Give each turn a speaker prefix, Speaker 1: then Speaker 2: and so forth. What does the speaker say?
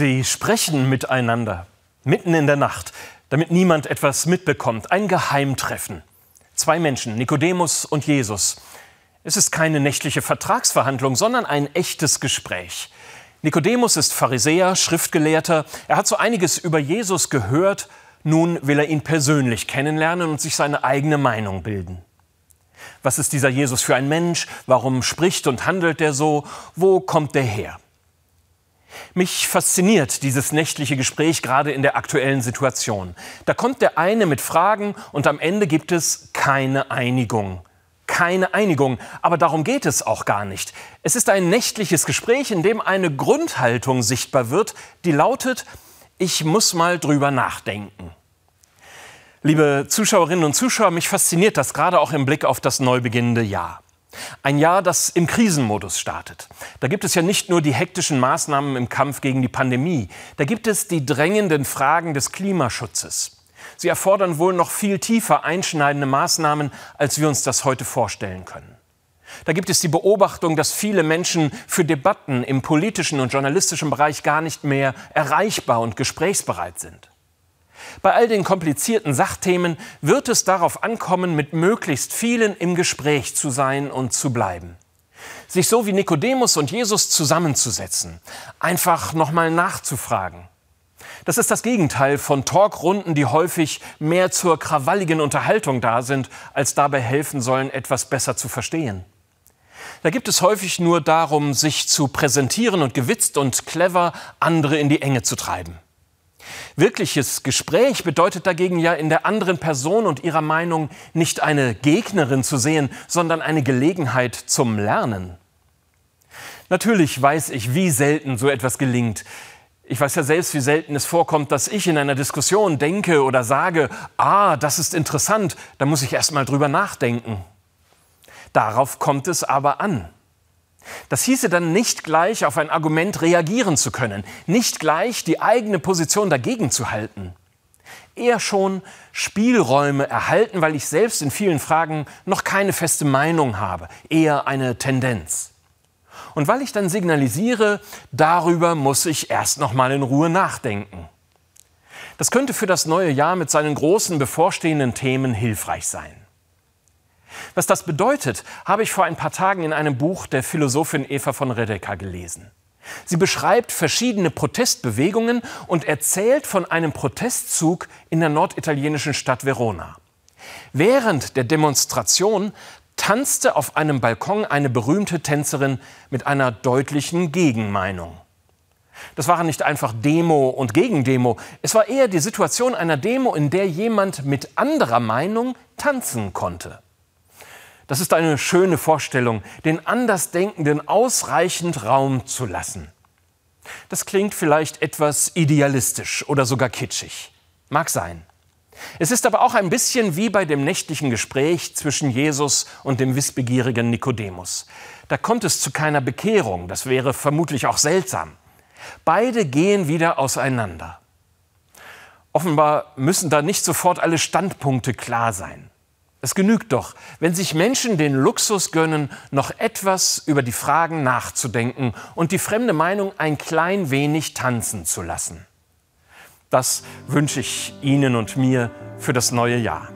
Speaker 1: Sie sprechen miteinander, mitten in der Nacht, damit niemand etwas mitbekommt. Ein Geheimtreffen. Zwei Menschen, Nikodemus und Jesus. Es ist keine nächtliche Vertragsverhandlung, sondern ein echtes Gespräch. Nikodemus ist Pharisäer, Schriftgelehrter. Er hat so einiges über Jesus gehört. Nun will er ihn persönlich kennenlernen und sich seine eigene Meinung bilden. Was ist dieser Jesus für ein Mensch? Warum spricht und handelt er so? Wo kommt er her? Mich fasziniert dieses nächtliche Gespräch gerade in der aktuellen Situation. Da kommt der eine mit Fragen und am Ende gibt es keine Einigung. Keine Einigung, aber darum geht es auch gar nicht. Es ist ein nächtliches Gespräch, in dem eine Grundhaltung sichtbar wird, die lautet, ich muss mal drüber nachdenken. Liebe Zuschauerinnen und Zuschauer, mich fasziniert das gerade auch im Blick auf das neu beginnende Jahr. Ein Jahr, das im Krisenmodus startet. Da gibt es ja nicht nur die hektischen Maßnahmen im Kampf gegen die Pandemie, da gibt es die drängenden Fragen des Klimaschutzes. Sie erfordern wohl noch viel tiefer einschneidende Maßnahmen, als wir uns das heute vorstellen können. Da gibt es die Beobachtung, dass viele Menschen für Debatten im politischen und journalistischen Bereich gar nicht mehr erreichbar und gesprächsbereit sind. Bei all den komplizierten Sachthemen wird es darauf ankommen, mit möglichst vielen im Gespräch zu sein und zu bleiben. Sich so wie Nikodemus und Jesus zusammenzusetzen, einfach nochmal nachzufragen. Das ist das Gegenteil von Talkrunden, die häufig mehr zur krawalligen Unterhaltung da sind, als dabei helfen sollen, etwas besser zu verstehen. Da gibt es häufig nur darum, sich zu präsentieren und gewitzt und clever andere in die Enge zu treiben. Wirkliches Gespräch bedeutet dagegen ja in der anderen Person und ihrer Meinung nicht eine Gegnerin zu sehen, sondern eine Gelegenheit zum Lernen. Natürlich weiß ich, wie selten so etwas gelingt. Ich weiß ja selbst, wie selten es vorkommt, dass ich in einer Diskussion denke oder sage, ah, das ist interessant, da muss ich erst mal drüber nachdenken. Darauf kommt es aber an. Das hieße dann nicht gleich auf ein Argument reagieren zu können, nicht gleich die eigene Position dagegen zu halten. Eher schon Spielräume erhalten, weil ich selbst in vielen Fragen noch keine feste Meinung habe, eher eine Tendenz. Und weil ich dann signalisiere, darüber muss ich erst noch mal in Ruhe nachdenken. Das könnte für das neue Jahr mit seinen großen bevorstehenden Themen hilfreich sein. Was das bedeutet, habe ich vor ein paar Tagen in einem Buch der Philosophin Eva von Redeker gelesen. Sie beschreibt verschiedene Protestbewegungen und erzählt von einem Protestzug in der norditalienischen Stadt Verona. Während der Demonstration tanzte auf einem Balkon eine berühmte Tänzerin mit einer deutlichen Gegenmeinung. Das waren nicht einfach Demo und Gegendemo, es war eher die Situation einer Demo, in der jemand mit anderer Meinung tanzen konnte. Das ist eine schöne Vorstellung, den Andersdenkenden ausreichend Raum zu lassen. Das klingt vielleicht etwas idealistisch oder sogar kitschig. Mag sein. Es ist aber auch ein bisschen wie bei dem nächtlichen Gespräch zwischen Jesus und dem wissbegierigen Nikodemus. Da kommt es zu keiner Bekehrung, das wäre vermutlich auch seltsam. Beide gehen wieder auseinander. Offenbar müssen da nicht sofort alle Standpunkte klar sein. Es genügt doch, wenn sich Menschen den Luxus gönnen, noch etwas über die Fragen nachzudenken und die fremde Meinung ein klein wenig tanzen zu lassen. Das wünsche ich Ihnen und mir für das neue Jahr.